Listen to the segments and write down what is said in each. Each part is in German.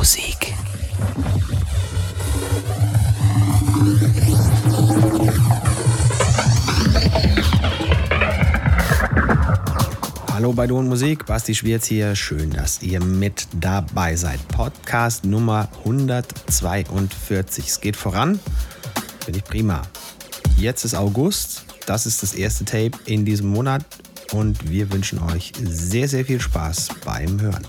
Musik. Hallo bei und Musik, Basti Schwierz hier. Schön, dass ihr mit dabei seid. Podcast Nummer 142. Es geht voran. Finde ich prima. Jetzt ist August. Das ist das erste Tape in diesem Monat. Und wir wünschen euch sehr, sehr viel Spaß beim Hören.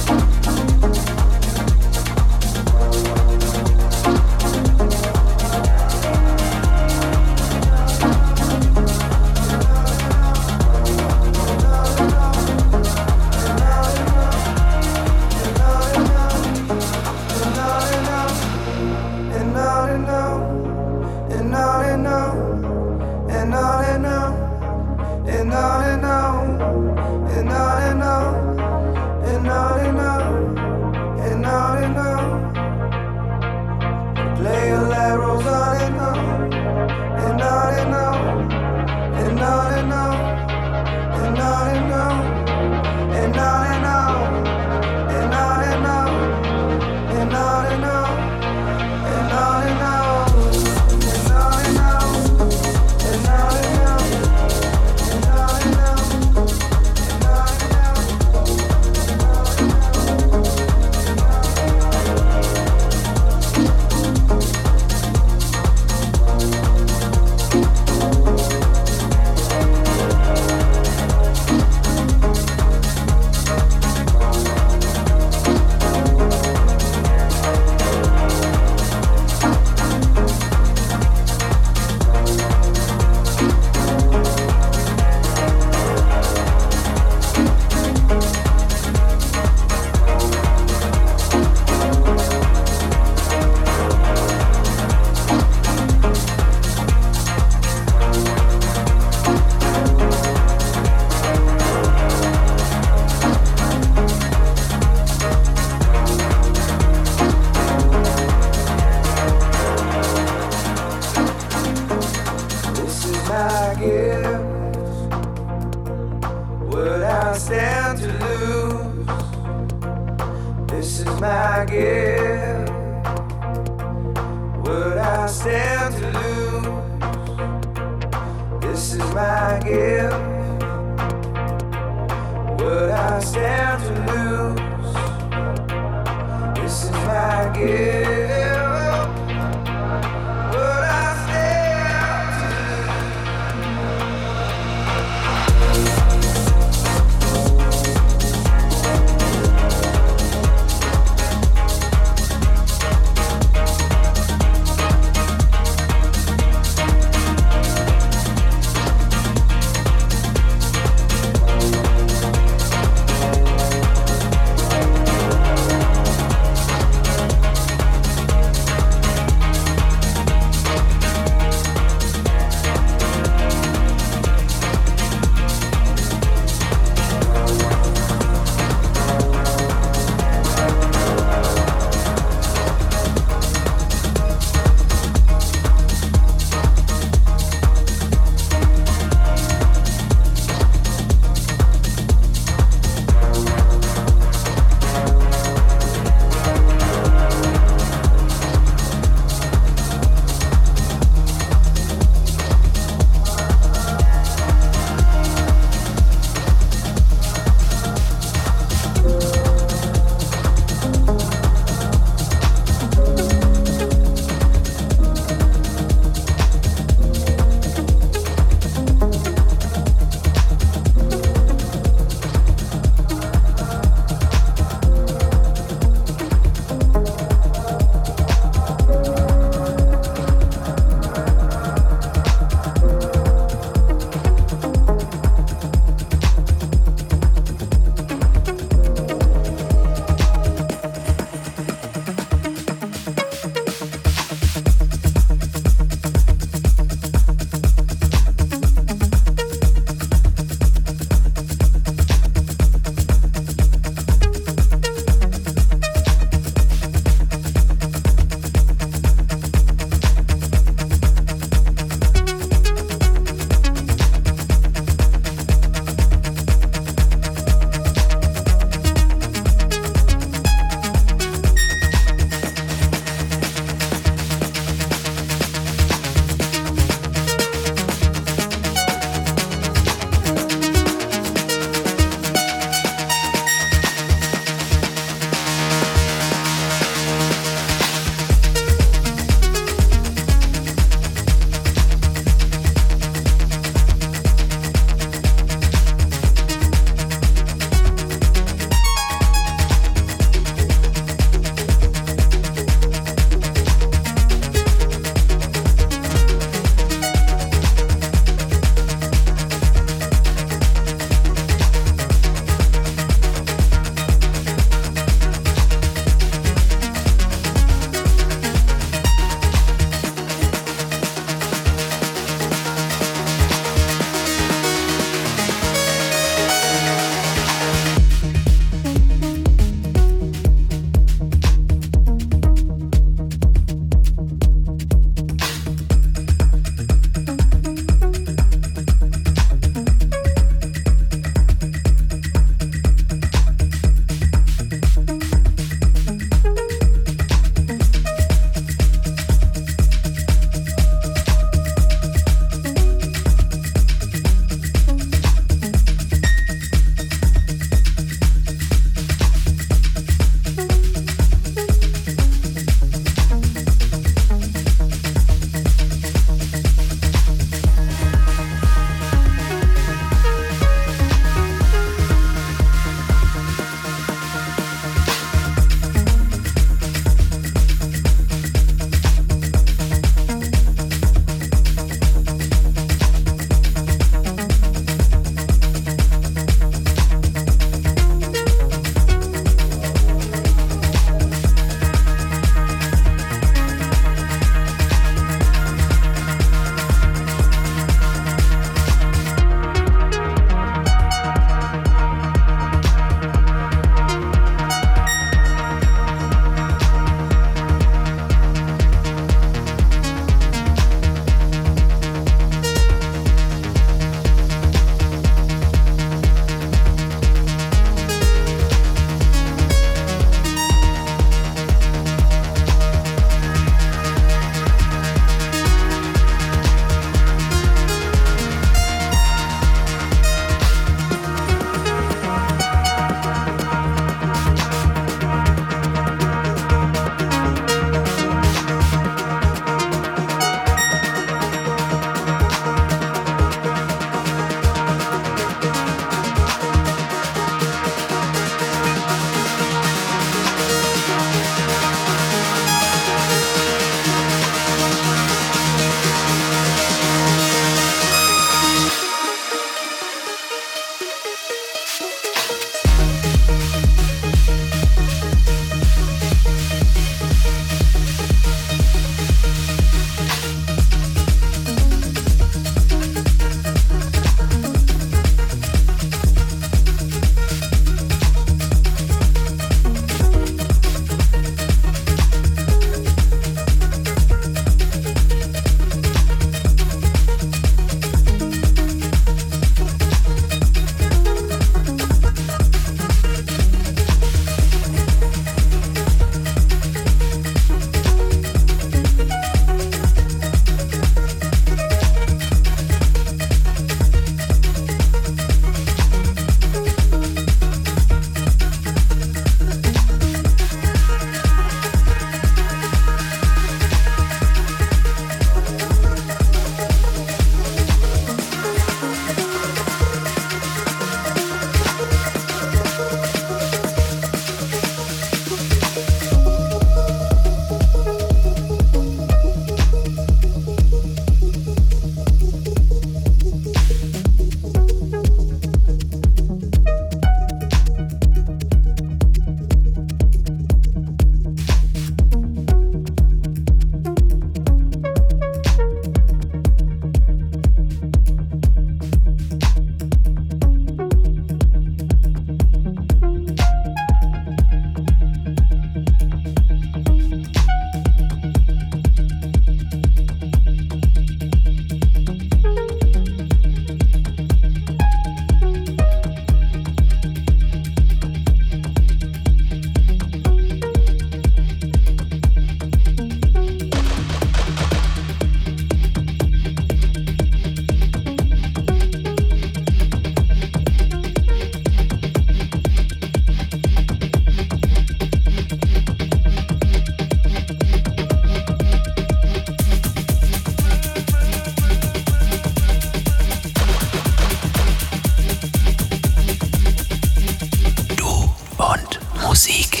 Musik.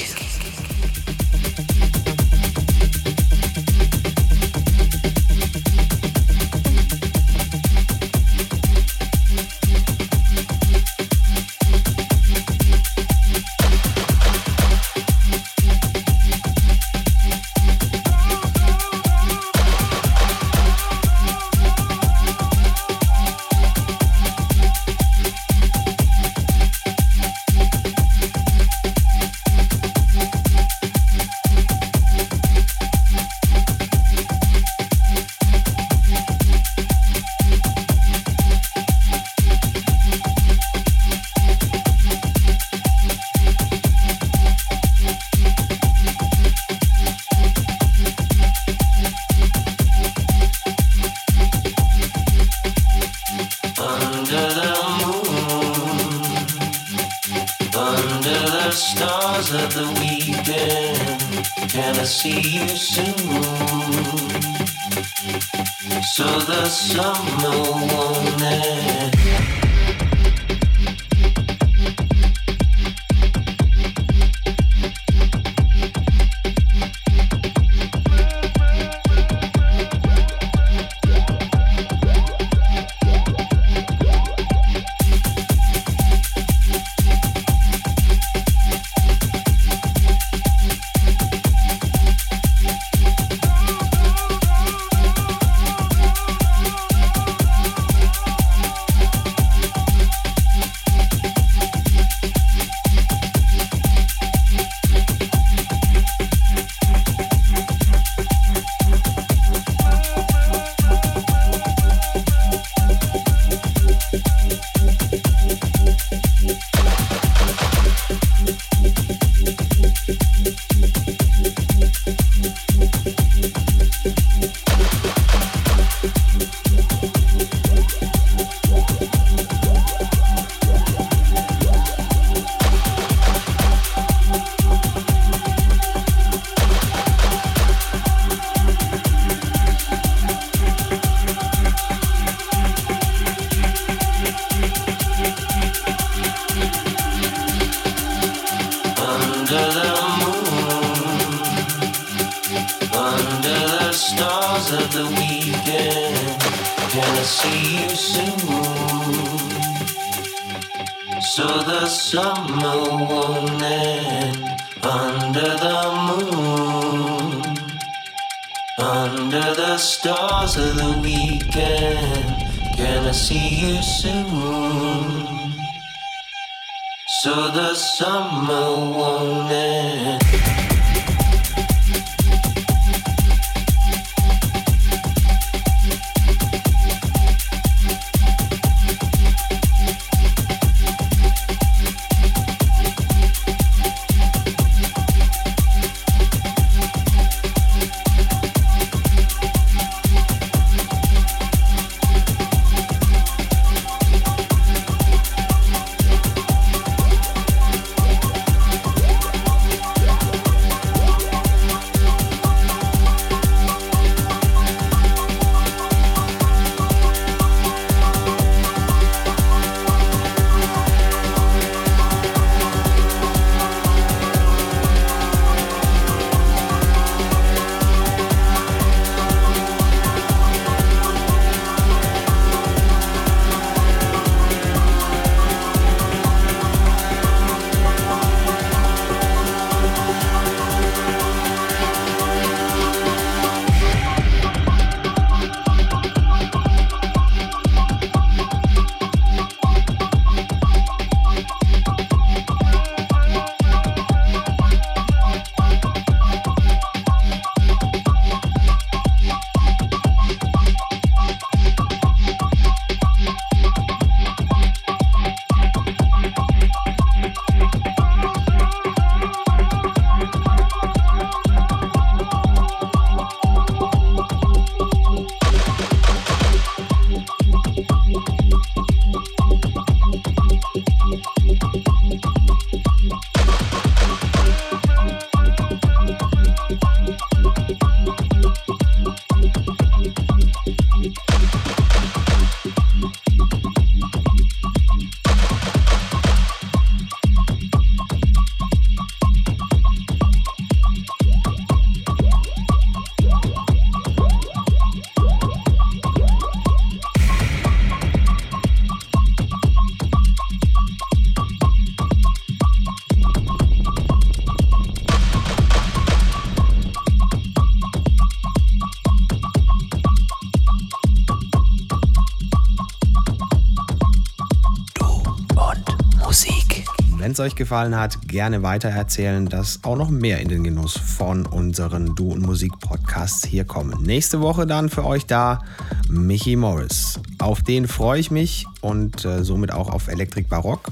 Wenn es euch gefallen hat, gerne weitererzählen, dass auch noch mehr in den Genuss von unseren Du und Musik Podcasts hier kommen. Nächste Woche dann für euch da Michi Morris. Auf den freue ich mich und äh, somit auch auf Elektrik Barock.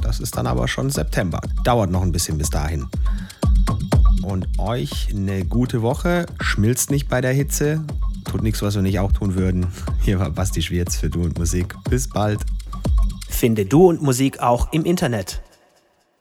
Das ist dann aber schon September. Dauert noch ein bisschen bis dahin. Und euch eine gute Woche. Schmilzt nicht bei der Hitze. Tut nichts, was wir nicht auch tun würden. Hier war Basti Schwierz für Du und Musik. Bis bald. Finde Du und Musik auch im Internet.